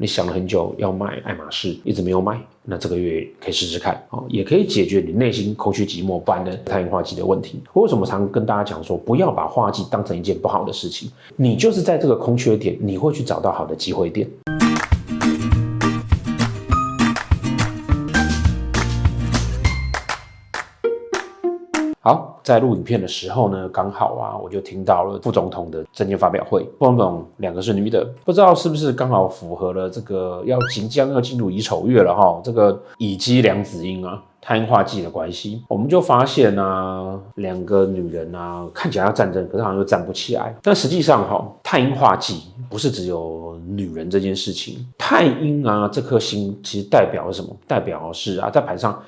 你想了很久要卖爱马仕，一直没有卖，那这个月可以试试看啊，也可以解决你内心空虚寂寞不安的太阳化忌的问题。我为什么常跟大家讲说，不要把化忌当成一件不好的事情？你就是在这个空缺点，你会去找到好的机会点。好，在录影片的时候呢，刚好啊，我就听到了副总统的政见发表会。副总统两个是女的，不知道是不是刚好符合了这个要即将要进入乙丑月了哈，这个乙机梁子音啊，太阴化忌的关系，我们就发现啊，两个女人啊，看起来要战争，可是好像又站不起来。但实际上哈，太阴化忌不是只有女人这件事情，太阴啊这颗星其实代表了什么？代表是啊，在盘上。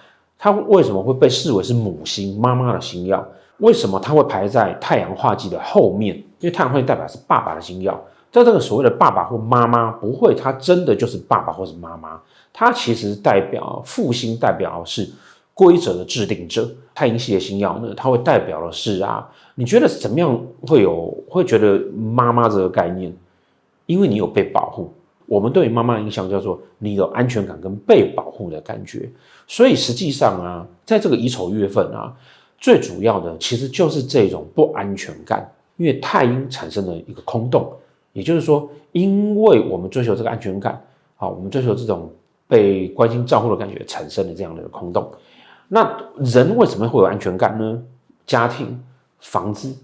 它为什么会被视为是母星、妈妈的星曜？为什么它会排在太阳化忌的后面？因为太阳化忌代表是爸爸的星曜，在这个所谓的爸爸或妈妈，不会，它真的就是爸爸或是妈妈，它其实代表父星，代表是规则的制定者。太阴系的星曜呢，它会代表的是啊，你觉得怎么样会有会觉得妈妈这个概念？因为你有被保护。我们对于妈妈的印象叫做你有安全感跟被保护的感觉，所以实际上啊，在这个乙丑月份啊，最主要的其实就是这种不安全感，因为太阴产生了一个空洞，也就是说，因为我们追求这个安全感，啊，我们追求这种被关心照顾的感觉，产生了这样的一个空洞。那人为什么会有安全感呢？家庭、房子，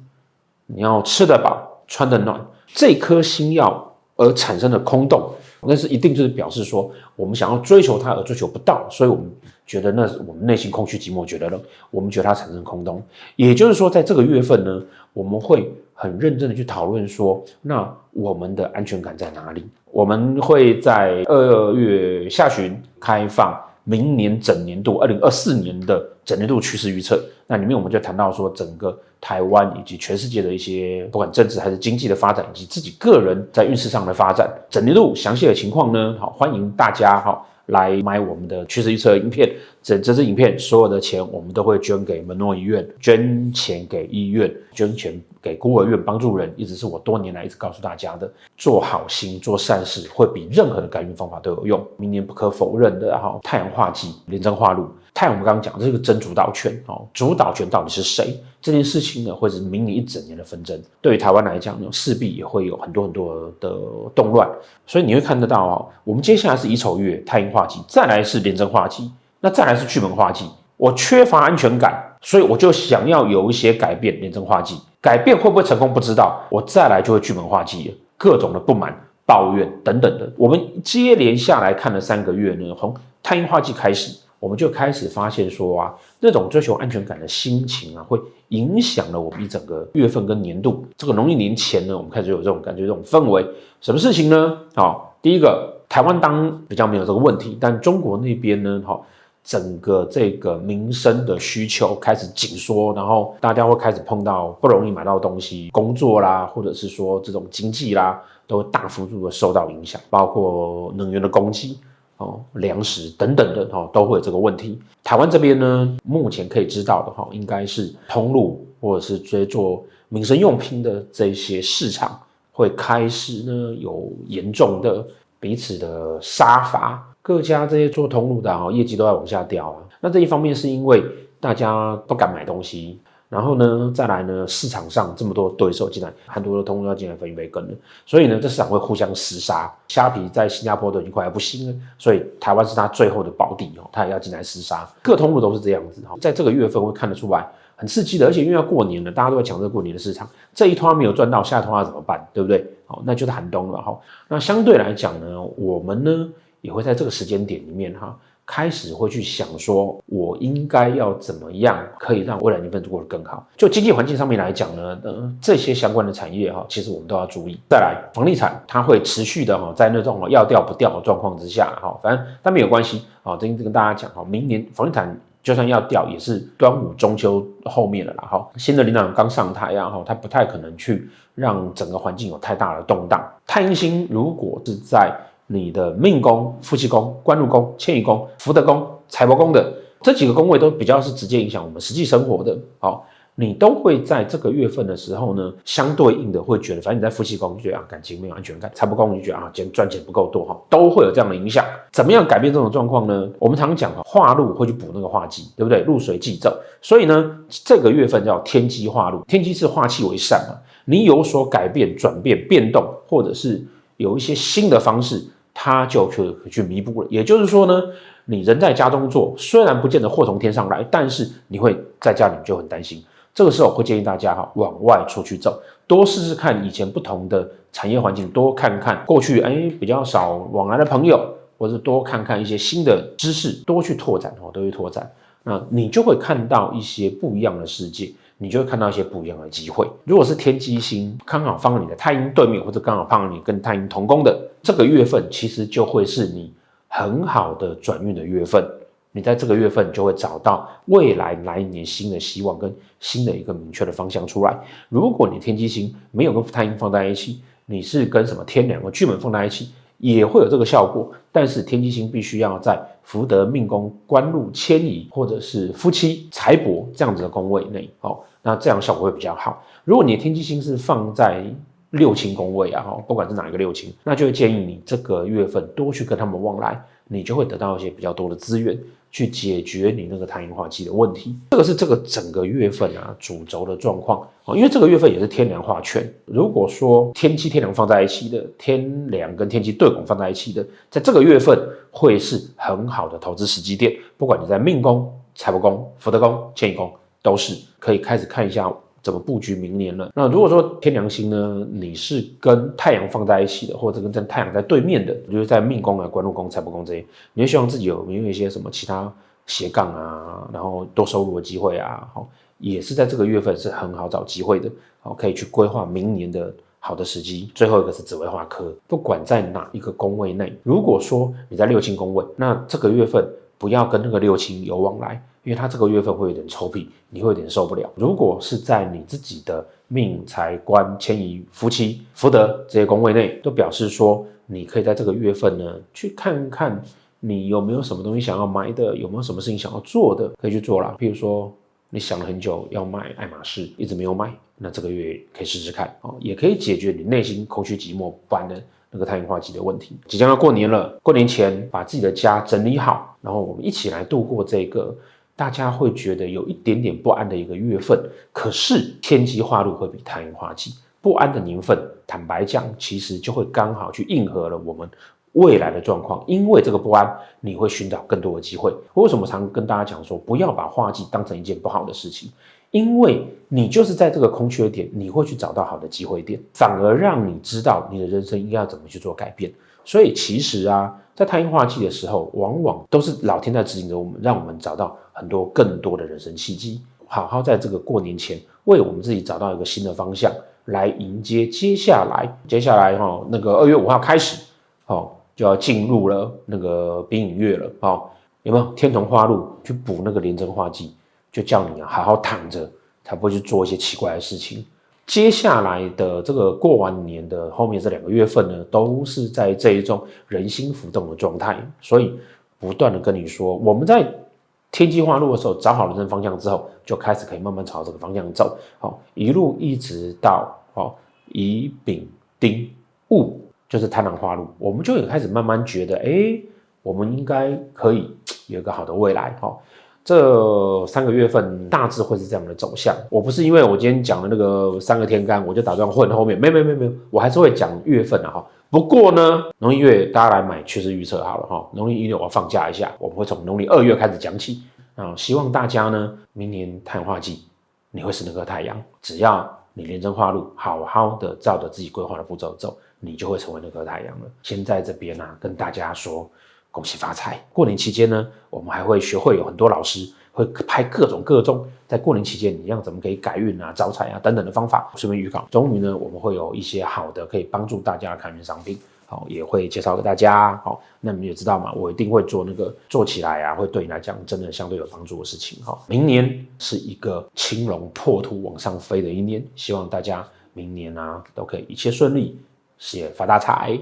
你要吃得饱、穿得暖，这颗星曜。而产生的空洞，那是一定就是表示说，我们想要追求它而追求不到，所以我们觉得那是我们内心空虚寂寞，觉得冷，我们觉得它产生空洞。也就是说，在这个月份呢，我们会很认真的去讨论说，那我们的安全感在哪里？我们会在二月下旬开放明年整年度二零二四年的整年度趋势预测，那里面我们就谈到说整个。台湾以及全世界的一些不管政治还是经济的发展，以及自己个人在运势上的发展，整一路详细的情况呢？好，欢迎大家哈来买我们的趋势预测影片。这这支影片所有的钱我们都会捐给门诺医院，捐钱给医院，捐钱给孤儿院帮助人，一直是我多年来一直告诉大家的，做好心做善事会比任何的改运方法都有用。明年不可否认的哈，太阳化忌，廉贞化禄。太我们刚刚讲，这是个真主导权哦，主导权到底是谁？这件事情呢，会是明年一整年的纷争。对于台湾来讲呢，势必也会有很多很多的动乱。所以你会看得到哦，我们接下来是乙丑月，太阴化忌，再来是廉贞化忌，那再来是巨门化忌。我缺乏安全感，所以我就想要有一些改变，廉贞化忌。改变会不会成功不知道，我再来就会巨门化忌了，各种的不满、抱怨等等的。我们接连下来看了三个月呢，从太阴化忌开始。我们就开始发现说啊，这种追求安全感的心情啊，会影响了我们一整个月份跟年度。这个农历年前呢，我们开始有这种感觉，这种氛围。什么事情呢？好，第一个，台湾当比较没有这个问题，但中国那边呢，好，整个这个民生的需求开始紧缩，然后大家会开始碰到不容易买到东西，工作啦，或者是说这种经济啦，都大幅度的受到影响，包括能源的供给。哦，粮食等等的哈，都会有这个问题。台湾这边呢，目前可以知道的哈，应该是通路或者是这做民生用品的这些市场会开始呢有严重的彼此的杀伐，各家这些做通路的哈，业绩都在往下掉啊。那这一方面是因为大家不敢买东西。然后呢，再来呢，市场上这么多对手进来，很多的通路要进来分一杯羹了，所以呢，这市场会互相厮杀。虾皮在新加坡都已经快要不行了，所以台湾是它最后的宝地哦，他也要进来厮杀。各通路都是这样子哈，在这个月份会看得出来很刺激的，而且因为要过年了，大家都在抢这个过年的市场，这一通没有赚到，下一通要怎么办？对不对？好，那就是寒冬了哈。那相对来讲呢，我们呢也会在这个时间点里面哈。开始会去想说，我应该要怎么样可以让未来年份过得更好？就经济环境上面来讲呢，呃，这些相关的产业哈，其实我们都要注意。再来，房地产它会持续的哈，在那种要掉不掉的状况之下哈，反正但没有关系啊。这跟大家讲哈，明年房地产就算要掉，也是端午、中秋后面了啦哈。新的领导人刚上台啊哈，他不太可能去让整个环境有太大的动荡。太阴星如果是在你的命宫、夫妻宫、官禄宫、迁移宫、福德宫、财帛宫的这几个宫位都比较是直接影响我们实际生活的。好，你都会在这个月份的时候呢，相对应的会觉得，反正你在夫妻宫就觉得啊，感情没有安全感；财帛宫就觉得啊，钱赚钱不够多哈，都会有这样的影响。怎么样改变这种状况呢？我们常讲哈，化禄会去补那个化忌，对不对？禄水忌走，所以呢，这个月份叫天机化禄，天机是化气为善嘛，你有所改变、转变、变动，或者是有一些新的方式，它就去去弥补了。也就是说呢，你人在家中坐，虽然不见得祸从天上来，但是你会在家里就很担心。这个时候会建议大家哈，往外出去走，多试试看以前不同的产业环境，多看看过去哎比较少往来的朋友，或者多看看一些新的知识，多去拓展哦，多去拓展，那你就会看到一些不一样的世界，你就会看到一些不一样的机会。如果是天机星刚好放在你的太阴对面，或者刚好放在你跟太阴同宫的这个月份，其实就会是你很好的转运的月份。你在这个月份就会找到未来来年新的希望跟新的一个明确的方向出来。如果你天机星没有跟太阴放在一起，你是跟什么天梁和巨门放在一起，也会有这个效果。但是天机星必须要在福德命宫、官禄迁移或者是夫妻财帛这样子的宫位内，哦，那这样效果会比较好。如果你的天机星是放在六亲宫位啊，哈，不管是哪一个六亲，那就会建议你这个月份多去跟他们往来，你就会得到一些比较多的资源。去解决你那个太阴化忌的问题，这个是这个整个月份啊主轴的状况啊，因为这个月份也是天梁化权。如果说天机天梁放在一起的，天梁跟天机对拱放在一起的，在这个月份会是很好的投资时机点，不管你在命宫、财帛宫、福德宫、迁移宫，都是可以开始看一下。怎么布局明年了？那如果说天梁星呢，你是跟太阳放在一起的，或者跟在太阳在对面的，就是在命宫啊、官禄宫、财帛宫这些，你会希望自己有没有一些什么其他斜杠啊，然后多收入的机会啊？好，也是在这个月份是很好找机会的，好，可以去规划明年的好的时机。最后一个是紫薇化科，不管在哪一个宫位内，如果说你在六亲宫位，那这个月份不要跟那个六亲有往来。因为他这个月份会有点臭屁，你会有点受不了。如果是在你自己的命财官迁移夫妻福德这些宫位内，都表示说你可以在这个月份呢去看看你有没有什么东西想要买的，有没有什么事情想要做的，可以去做啦。譬如说你想了很久要买爱马仕，一直没有买，那这个月可以试试看哦，也可以解决你内心空虚寂寞不安的那个太阳化忌的问题。即将要过年了，过年前把自己的家整理好，然后我们一起来度过这个。大家会觉得有一点点不安的一个月份，可是天机化禄会比太阴化忌不安的年份，坦白讲，其实就会刚好去应和了我们未来的状况。因为这个不安，你会寻找更多的机会。为什么常跟大家讲说，不要把化忌当成一件不好的事情？因为你就是在这个空缺点，你会去找到好的机会点，反而让你知道你的人生应该要怎么去做改变。所以其实啊，在太阴化忌的时候，往往都是老天在指引着我们，让我们找到很多更多的人生契机。好好在这个过年前，为我们自己找到一个新的方向，来迎接接下来。接下来哈，那个二月五号开始，哦，就要进入了那个丙寅月了。哦，有没有天同化禄去补那个廉贞化忌？就叫你啊，好好躺着，才不会去做一些奇怪的事情。接下来的这个过完年的后面这两个月份呢，都是在这一种人心浮动的状态，所以不断的跟你说，我们在天机化路的时候找好人生方向之后，就开始可以慢慢朝这个方向走，好，一路一直到好乙丙丁戊，就是贪狼化路，我们就也开始慢慢觉得，哎，我们应该可以有一个好的未来，好。这三个月份大致会是这样的走向。我不是因为我今天讲的那个三个天干，我就打算混后面。没没没没，我还是会讲月份的哈。不过呢，农历月大家来买趋势预测好了哈。农历一月我要放假一下，我们会从农历二月开始讲起啊。希望大家呢，明年太阳化季，你会是那颗太阳。只要你廉贞化路，好好的照着自己规划的步骤走，你就会成为那颗太阳了。先在这边呢、跟大家说。恭喜发财！过年期间呢，我们还会学会有很多老师会拍各种各种在过年期间你要怎么可以改运啊、招财啊等等的方法。顺便预告，终于呢，我们会有一些好的可以帮助大家的开运商品，好，也会介绍给大家。好，那你们也知道嘛，我一定会做那个做起来啊，会对你来讲真的相对有帮助的事情。好，明年是一个青龙破土往上飞的一年，希望大家明年啊都可以一切顺利，事业发大财。